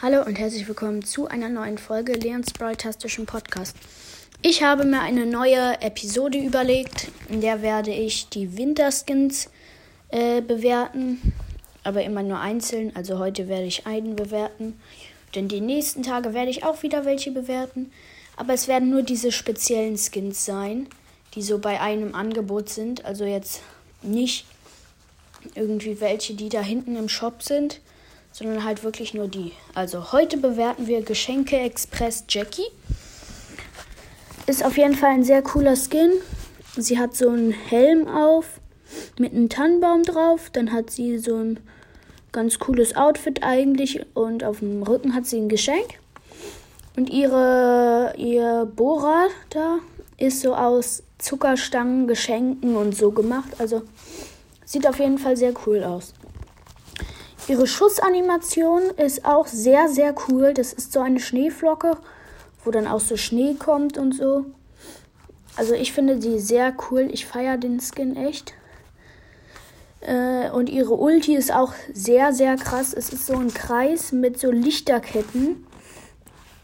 Hallo und herzlich willkommen zu einer neuen Folge Leons Broadcastischen Podcast. Ich habe mir eine neue Episode überlegt, in der werde ich die Winterskins äh, bewerten, aber immer nur einzeln. Also heute werde ich einen bewerten, denn die nächsten Tage werde ich auch wieder welche bewerten. Aber es werden nur diese speziellen Skins sein, die so bei einem Angebot sind. Also jetzt nicht irgendwie welche, die da hinten im Shop sind sondern halt wirklich nur die. Also heute bewerten wir Geschenke Express Jackie. Ist auf jeden Fall ein sehr cooler Skin. Sie hat so einen Helm auf mit einem Tannenbaum drauf. Dann hat sie so ein ganz cooles Outfit eigentlich und auf dem Rücken hat sie ein Geschenk. Und ihre ihr Bohrer da ist so aus Zuckerstangen, Geschenken und so gemacht. Also sieht auf jeden Fall sehr cool aus. Ihre Schussanimation ist auch sehr, sehr cool. Das ist so eine Schneeflocke, wo dann auch so Schnee kommt und so. Also ich finde sie sehr cool. Ich feiere den Skin echt. Äh, und ihre Ulti ist auch sehr, sehr krass. Es ist so ein Kreis mit so Lichterketten.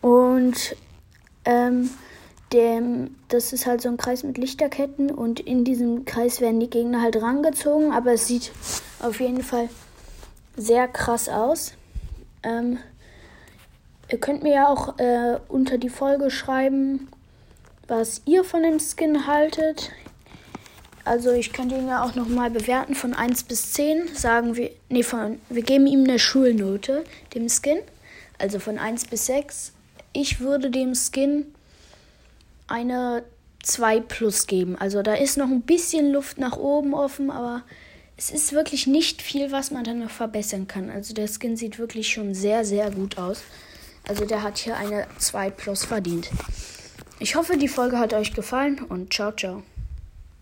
Und ähm, dem, das ist halt so ein Kreis mit Lichterketten. Und in diesem Kreis werden die Gegner halt rangezogen. Aber es sieht auf jeden Fall sehr krass aus. Ähm, ihr könnt mir ja auch äh, unter die Folge schreiben, was ihr von dem Skin haltet. Also ich könnte ihn ja auch nochmal bewerten von 1 bis 10. Sagen wir, nee, von, wir geben ihm eine Schulnote, dem Skin. Also von 1 bis 6. Ich würde dem Skin eine 2 plus geben. Also da ist noch ein bisschen Luft nach oben offen, aber es ist wirklich nicht viel, was man dann noch verbessern kann. Also der Skin sieht wirklich schon sehr, sehr gut aus. Also der hat hier eine 2 Plus verdient. Ich hoffe, die Folge hat euch gefallen und ciao, ciao.